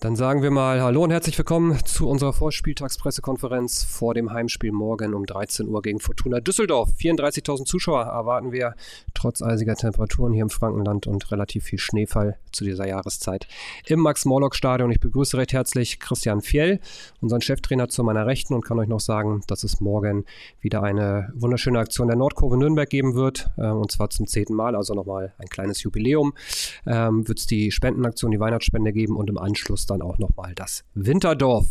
Dann sagen wir mal Hallo und herzlich willkommen zu unserer Vorspieltagspressekonferenz vor dem Heimspiel morgen um 13 Uhr gegen Fortuna Düsseldorf. 34.000 Zuschauer erwarten wir trotz eisiger Temperaturen hier im Frankenland und relativ viel Schneefall zu dieser Jahreszeit im Max-Morlock-Stadion. Ich begrüße recht herzlich Christian Fjell, unseren Cheftrainer zu meiner Rechten und kann euch noch sagen, dass es morgen wieder eine wunderschöne Aktion der Nordkurve Nürnberg geben wird äh, und zwar zum zehnten Mal, also nochmal ein kleines Jubiläum. Ähm, wird es die Spendenaktion, die Weihnachtsspende geben und im Anschluss dann auch nochmal das Winterdorf.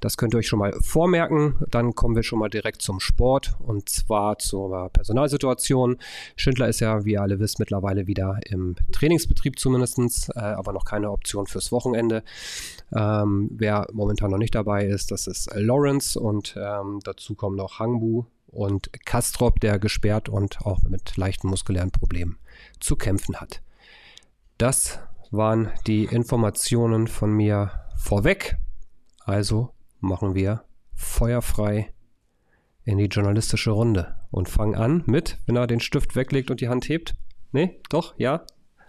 Das könnt ihr euch schon mal vormerken. Dann kommen wir schon mal direkt zum Sport und zwar zur Personalsituation. Schindler ist ja, wie ihr alle wisst, mittlerweile wieder im Trainingsbetrieb zumindest, äh, aber noch keine Option fürs Wochenende. Ähm, wer momentan noch nicht dabei ist, das ist Lawrence und ähm, dazu kommen noch Hangbu und Kastrop, der gesperrt und auch mit leichten muskulären Problemen zu kämpfen hat. Das waren die Informationen von mir vorweg. Also machen wir feuerfrei in die journalistische Runde und fangen an mit, wenn er den Stift weglegt und die Hand hebt. Nee, doch, ja.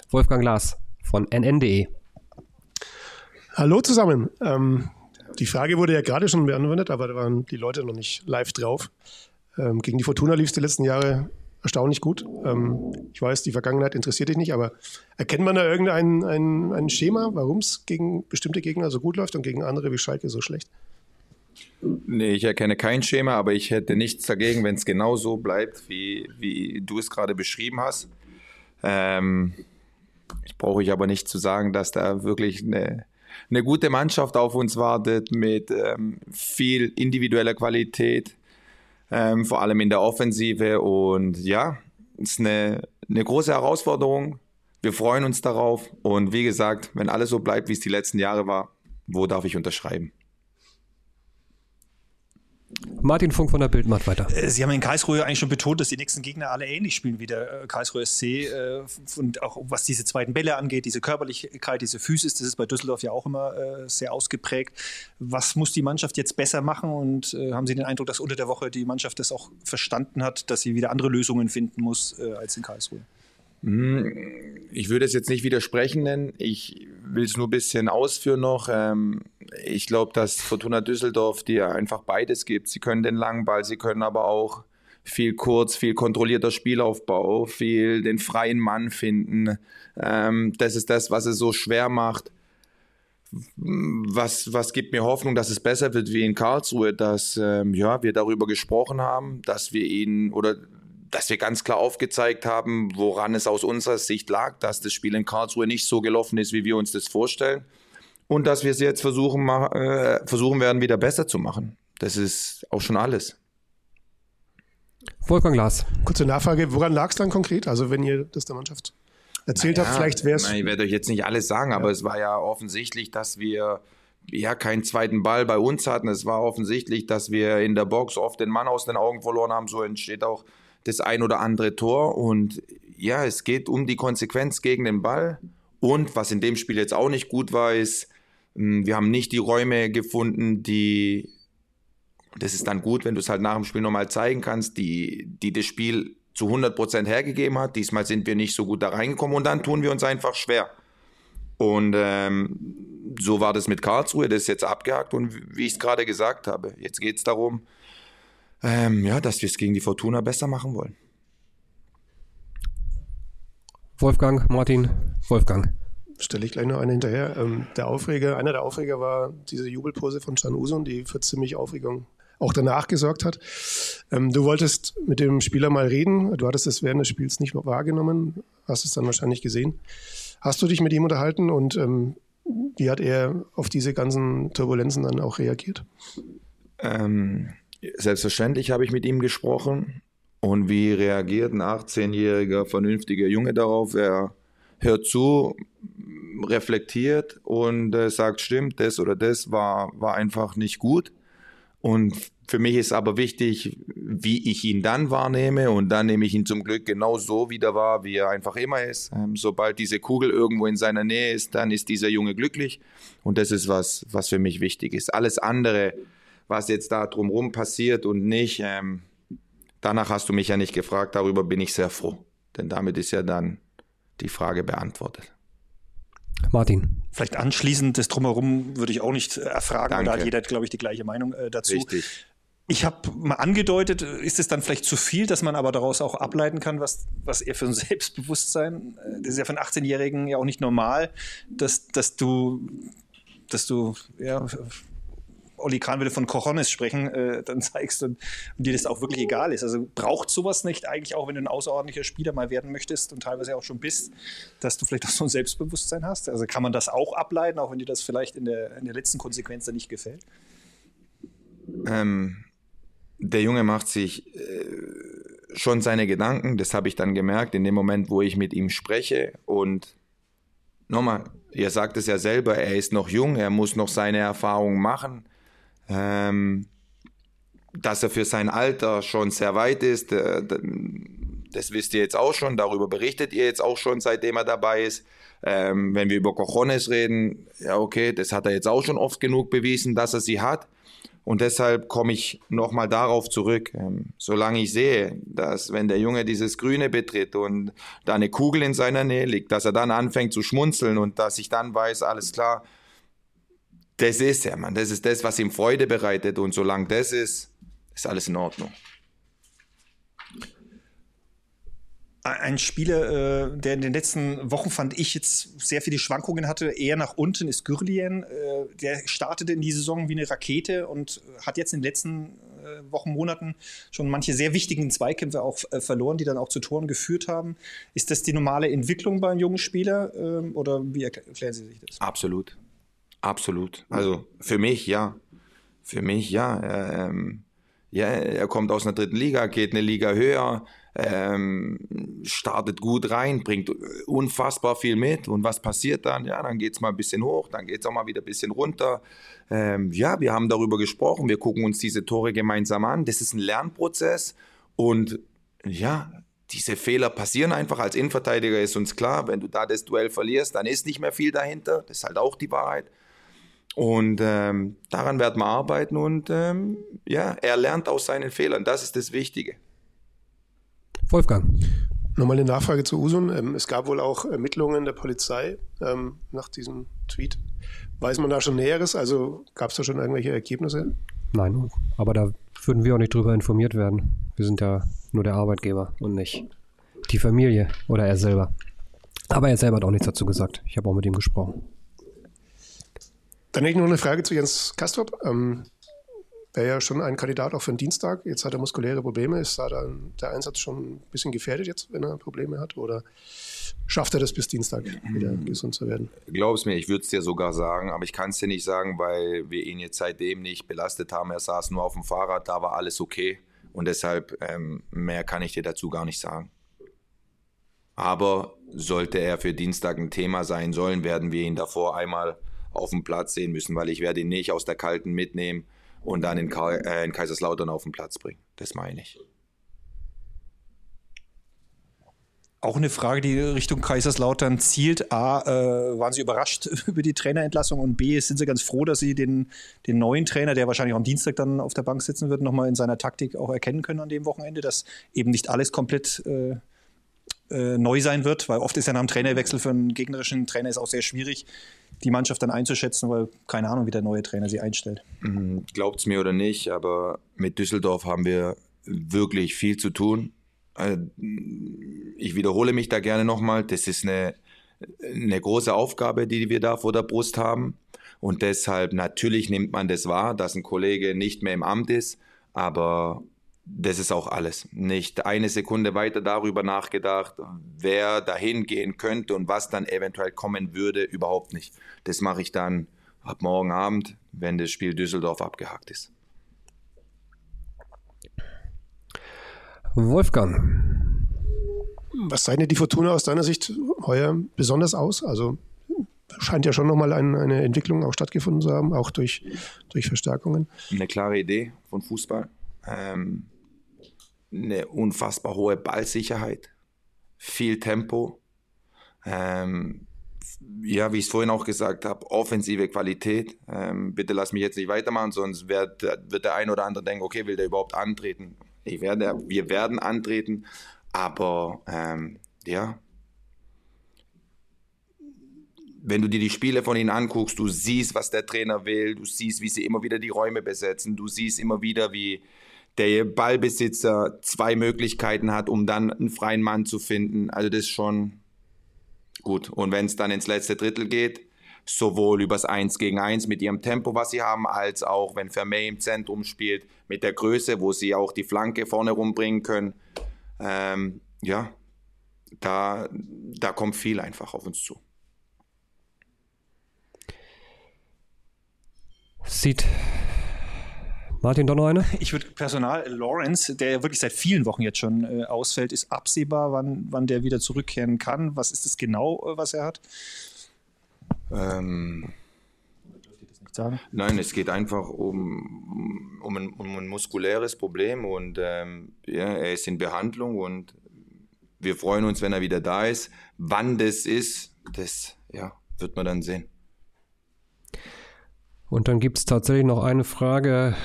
Wolfgang Glas von nn.de. Hallo zusammen. Ähm, die Frage wurde ja gerade schon beantwortet, aber da waren die Leute noch nicht live drauf. Ähm, gegen die Fortuna lief es die letzten Jahre erstaunlich gut. Ähm, ich weiß, die Vergangenheit interessiert dich nicht, aber erkennt man da irgendein ein, ein Schema, warum es gegen bestimmte Gegner so gut läuft und gegen andere wie Schalke so schlecht? Nee, ich erkenne kein Schema, aber ich hätte nichts dagegen, wenn es genau so bleibt, wie, wie du es gerade beschrieben hast. Ähm, ich brauche ich aber nicht zu sagen, dass da wirklich eine, eine gute Mannschaft auf uns wartet mit ähm, viel individueller Qualität ähm, vor allem in der Offensive. Und ja, ist eine, eine große Herausforderung. Wir freuen uns darauf. Und wie gesagt, wenn alles so bleibt, wie es die letzten Jahre war, wo darf ich unterschreiben? Martin Funk von der Bild macht weiter. Äh, Sie haben in Karlsruhe eigentlich schon betont, dass die nächsten Gegner alle ähnlich spielen wie der äh, Karlsruhe SC. Äh, und auch was diese zweiten Bälle angeht, diese Körperlichkeit, diese Physis, das ist bei Düsseldorf ja auch immer sehr ausgeprägt. Was muss die Mannschaft jetzt besser machen? Und haben Sie den Eindruck, dass unter der Woche die Mannschaft das auch verstanden hat, dass sie wieder andere Lösungen finden muss als in Karlsruhe? Hm, ich würde es jetzt nicht widersprechen nennen. Ich will es nur ein bisschen ausführen noch. Ähm, ich glaube, dass Fortuna Düsseldorf dir einfach beides gibt. Sie können den langen Ball, sie können aber auch viel kurz, viel kontrollierter Spielaufbau, viel den freien Mann finden. Ähm, das ist das, was es so schwer macht. Was, was gibt mir Hoffnung, dass es besser wird wie in Karlsruhe, dass ähm, ja, wir darüber gesprochen haben, dass wir ihn oder dass wir ganz klar aufgezeigt haben, woran es aus unserer Sicht lag, dass das Spiel in Karlsruhe nicht so gelaufen ist, wie wir uns das vorstellen. Und dass wir es jetzt versuchen, äh, versuchen werden, wieder besser zu machen. Das ist auch schon alles. Wolfgang Glas. Kurze Nachfrage, woran lag es dann konkret? Also wenn ihr das der Mannschaft erzählt naja, habt, vielleicht wäre es... Ich werde euch jetzt nicht alles sagen, aber ja. es war ja offensichtlich, dass wir ja keinen zweiten Ball bei uns hatten. Es war offensichtlich, dass wir in der Box oft den Mann aus den Augen verloren haben. So entsteht auch das ein oder andere Tor. Und ja, es geht um die Konsequenz gegen den Ball. Und was in dem Spiel jetzt auch nicht gut war, ist, hm, wir haben nicht die Räume gefunden, die, das ist dann gut, wenn du es halt nach dem Spiel nochmal zeigen kannst, die, die das Spiel zu 100% hergegeben hat. Diesmal sind wir nicht so gut da reingekommen und dann tun wir uns einfach schwer. Und ähm, so war das mit Karlsruhe, das ist jetzt abgehakt und wie ich es gerade gesagt habe, jetzt geht es darum, ähm, ja, dass wir es gegen die Fortuna besser machen wollen. Wolfgang, Martin, Wolfgang. Stelle ich gleich noch einen hinterher. Ähm, der Aufreger, einer der Aufreger war diese Jubelpose von Can Usun, die für ziemlich Aufregung auch danach gesorgt hat. Ähm, du wolltest mit dem Spieler mal reden. Du hattest es während des Spiels nicht wahrgenommen, hast es dann wahrscheinlich gesehen. Hast du dich mit ihm unterhalten und ähm, wie hat er auf diese ganzen Turbulenzen dann auch reagiert? Ähm, Selbstverständlich habe ich mit ihm gesprochen. Und wie reagiert ein 18-jähriger, vernünftiger Junge darauf? Er hört zu, reflektiert und äh, sagt, stimmt, das oder das war, war einfach nicht gut. Und für mich ist aber wichtig, wie ich ihn dann wahrnehme. Und dann nehme ich ihn zum Glück genau so wieder wahr, wie er einfach immer ist. Ähm, sobald diese Kugel irgendwo in seiner Nähe ist, dann ist dieser Junge glücklich. Und das ist was, was für mich wichtig ist. Alles andere was jetzt da drumherum passiert und nicht. Ähm, danach hast du mich ja nicht gefragt, darüber bin ich sehr froh. Denn damit ist ja dann die Frage beantwortet. Martin. Vielleicht anschließend, das Drumherum würde ich auch nicht erfragen, Danke. da hat jeder, glaube ich, die gleiche Meinung äh, dazu. Richtig. Ich habe mal angedeutet, ist es dann vielleicht zu viel, dass man aber daraus auch ableiten kann, was, was er für ein Selbstbewusstsein, äh, das ist ja für einen 18-Jährigen ja auch nicht normal, dass, dass du, dass du, ja, Olli Kahn würde von Cojones sprechen, äh, dann zeigst und, und dir das auch wirklich egal ist. Also braucht sowas nicht eigentlich auch, wenn du ein außerordentlicher Spieler mal werden möchtest und teilweise auch schon bist, dass du vielleicht auch so ein Selbstbewusstsein hast? Also kann man das auch ableiten, auch wenn dir das vielleicht in der, in der letzten Konsequenz dann nicht gefällt? Ähm, der Junge macht sich äh, schon seine Gedanken, das habe ich dann gemerkt, in dem Moment, wo ich mit ihm spreche. Und nochmal, ihr sagt es ja selber, er ist noch jung, er muss noch seine Erfahrungen machen. Ähm, dass er für sein Alter schon sehr weit ist, äh, das wisst ihr jetzt auch schon, darüber berichtet ihr jetzt auch schon, seitdem er dabei ist. Ähm, wenn wir über Cojones reden, ja okay, das hat er jetzt auch schon oft genug bewiesen, dass er sie hat. Und deshalb komme ich nochmal darauf zurück. Ähm, solange ich sehe, dass wenn der Junge dieses Grüne betritt und da eine Kugel in seiner Nähe liegt, dass er dann anfängt zu schmunzeln und dass ich dann weiß, alles klar, das ist er, Mann. Das ist das, was ihm Freude bereitet. Und solange das ist, ist alles in Ordnung. Ein Spieler, äh, der in den letzten Wochen fand ich jetzt sehr viele Schwankungen hatte, eher nach unten ist Gürlien. Äh, der startete in die Saison wie eine Rakete und hat jetzt in den letzten äh, Wochen, Monaten schon manche sehr wichtigen Zweikämpfe auch verloren, die dann auch zu Toren geführt haben. Ist das die normale Entwicklung beim jungen Spieler ähm, oder wie erklären Sie sich das? Absolut. Absolut. Also für mich ja. Für mich ja. Ähm, ja, er kommt aus einer dritten Liga, geht eine Liga höher, ähm, startet gut rein, bringt unfassbar viel mit. Und was passiert dann? Ja, dann geht es mal ein bisschen hoch, dann geht es auch mal wieder ein bisschen runter. Ähm, ja, wir haben darüber gesprochen, wir gucken uns diese Tore gemeinsam an. Das ist ein Lernprozess und ja, diese Fehler passieren einfach. Als Innenverteidiger ist uns klar, wenn du da das Duell verlierst, dann ist nicht mehr viel dahinter. Das ist halt auch die Wahrheit. Und ähm, daran werden wir arbeiten und ähm, ja, er lernt aus seinen Fehlern. Das ist das Wichtige. Wolfgang. Nochmal eine Nachfrage zu Usun. Ähm, es gab wohl auch Ermittlungen der Polizei ähm, nach diesem Tweet. Weiß man da schon Näheres? Also gab es da schon irgendwelche Ergebnisse? Nein, aber da würden wir auch nicht drüber informiert werden. Wir sind ja nur der Arbeitgeber und nicht die Familie oder er selber. Aber er selber hat auch nichts dazu gesagt. Ich habe auch mit ihm gesprochen. Dann hätte ich noch eine Frage zu Jens Kastrop. Ähm, Wäre ja schon ein Kandidat auch für den Dienstag. Jetzt hat er muskuläre Probleme. Ist da dann der Einsatz schon ein bisschen gefährdet jetzt, wenn er Probleme hat? Oder schafft er das bis Dienstag wieder gesund zu werden? Glaub's mir, ich würde es dir sogar sagen, aber ich kann es dir nicht sagen, weil wir ihn jetzt seitdem nicht belastet haben. Er saß nur auf dem Fahrrad, da war alles okay. Und deshalb ähm, mehr kann ich dir dazu gar nicht sagen. Aber sollte er für Dienstag ein Thema sein sollen, werden wir ihn davor einmal auf dem Platz sehen müssen, weil ich werde ihn nicht aus der Kalten mitnehmen und dann in, Ka äh, in Kaiserslautern auf den Platz bringen. Das meine ich. Auch eine Frage, die Richtung Kaiserslautern zielt. A, äh, waren Sie überrascht über die Trainerentlassung und B, sind Sie ganz froh, dass Sie den, den neuen Trainer, der wahrscheinlich am Dienstag dann auf der Bank sitzen wird, nochmal in seiner Taktik auch erkennen können an dem Wochenende, dass eben nicht alles komplett äh, äh, neu sein wird, weil oft ist ja nach einem Trainerwechsel für einen gegnerischen Trainer ist auch sehr schwierig, die Mannschaft dann einzuschätzen, weil keine Ahnung, wie der neue Trainer sie einstellt. Glaubt es mir oder nicht, aber mit Düsseldorf haben wir wirklich viel zu tun. Äh, Ich wiederhole mich da gerne nochmal. Das ist eine, eine große Aufgabe, die wir da vor der Brust haben. Und deshalb natürlich nimmt man das wahr, dass ein Kollege nicht mehr im Amt ist. Aber das ist auch alles. Nicht eine Sekunde weiter darüber nachgedacht, wer dahin gehen könnte und was dann eventuell kommen würde, überhaupt nicht. Das mache ich dann ab morgen Abend, wenn das Spiel Düsseldorf abgehakt ist. Wolfgang. Was zeichnet die Fortuna aus deiner Sicht heuer besonders aus? Also scheint ja schon nochmal ein, eine Entwicklung auch stattgefunden zu haben, auch durch, durch Verstärkungen. Eine klare Idee von Fußball. Ähm, eine unfassbar hohe Ballsicherheit, viel Tempo. Ähm, ja, wie ich es vorhin auch gesagt habe, offensive Qualität. Ähm, bitte lass mich jetzt nicht weitermachen, sonst wird, wird der ein oder andere denken, okay, will der überhaupt antreten? Ich werde, wir werden antreten, aber ähm, ja, wenn du dir die Spiele von ihnen anguckst, du siehst, was der Trainer will, du siehst, wie sie immer wieder die Räume besetzen, du siehst immer wieder, wie der Ballbesitzer zwei Möglichkeiten hat, um dann einen freien Mann zu finden. Also das ist schon gut. Und wenn es dann ins letzte Drittel geht, sowohl übers 1 gegen 1 mit ihrem Tempo, was sie haben, als auch wenn Vermey im Zentrum spielt, mit der Größe, wo sie auch die Flanke vorne rumbringen können. Ähm, ja, da, da kommt viel einfach auf uns zu. Sieht Martin, doch noch eine? Ich würde Personal, Lawrence, der ja wirklich seit vielen Wochen jetzt schon äh, ausfällt, ist absehbar, wann, wann der wieder zurückkehren kann. Was ist das genau, äh, was er hat? Ähm, Nein, es geht einfach um, um, ein, um ein muskuläres Problem und ähm, ja, er ist in Behandlung und wir freuen uns, wenn er wieder da ist. Wann das ist, das ja, wird man dann sehen. Und dann gibt es tatsächlich noch eine Frage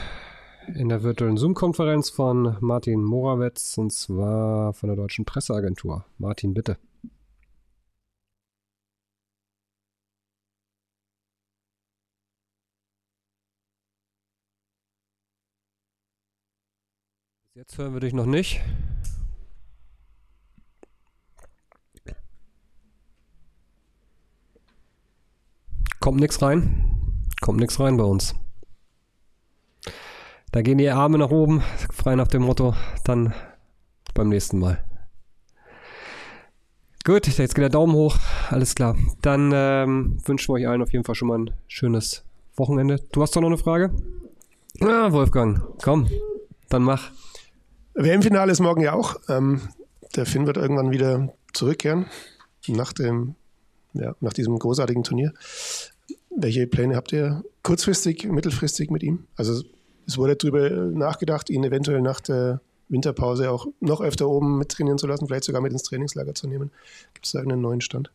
in der virtuellen Zoom-Konferenz von Martin Morawetz und zwar von der Deutschen Presseagentur. Martin, bitte. Jetzt hören wir dich noch nicht. Kommt nichts rein. Kommt nichts rein bei uns. Da gehen die Arme nach oben, frei nach dem Motto, dann beim nächsten Mal. Gut, jetzt geht der Daumen hoch, alles klar. Dann ähm, wünschen wir euch allen auf jeden Fall schon mal ein schönes Wochenende. Du hast doch noch eine Frage? Ja, Wolfgang, komm, dann mach. WM-Finale ist morgen ja auch. Ähm, der Finn wird irgendwann wieder zurückkehren nach dem, ja, nach diesem großartigen Turnier. Welche Pläne habt ihr kurzfristig, mittelfristig mit ihm? Also es wurde darüber nachgedacht, ihn eventuell nach der Winterpause auch noch öfter oben mittrainieren zu lassen, vielleicht sogar mit ins Trainingslager zu nehmen. Gibt es da einen neuen Stand?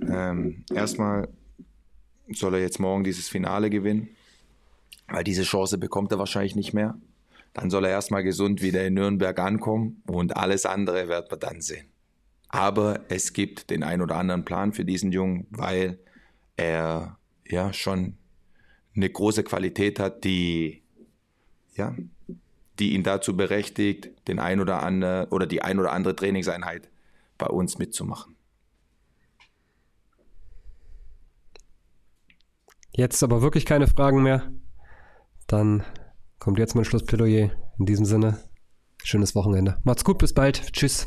Ähm, erstmal soll er jetzt morgen dieses Finale gewinnen, weil diese Chance bekommt er wahrscheinlich nicht mehr. Dann soll er erstmal gesund wieder in Nürnberg ankommen und alles andere wird man dann sehen. Aber es gibt den ein oder anderen Plan für diesen Jungen, weil er ja schon eine große Qualität hat, die, ja, die ihn dazu berechtigt, den ein oder andere oder die ein oder andere Trainingseinheit bei uns mitzumachen. Jetzt aber wirklich keine Fragen mehr. Dann kommt jetzt mein Schlussplädoyer. In diesem Sinne, schönes Wochenende. Macht's gut, bis bald. Tschüss.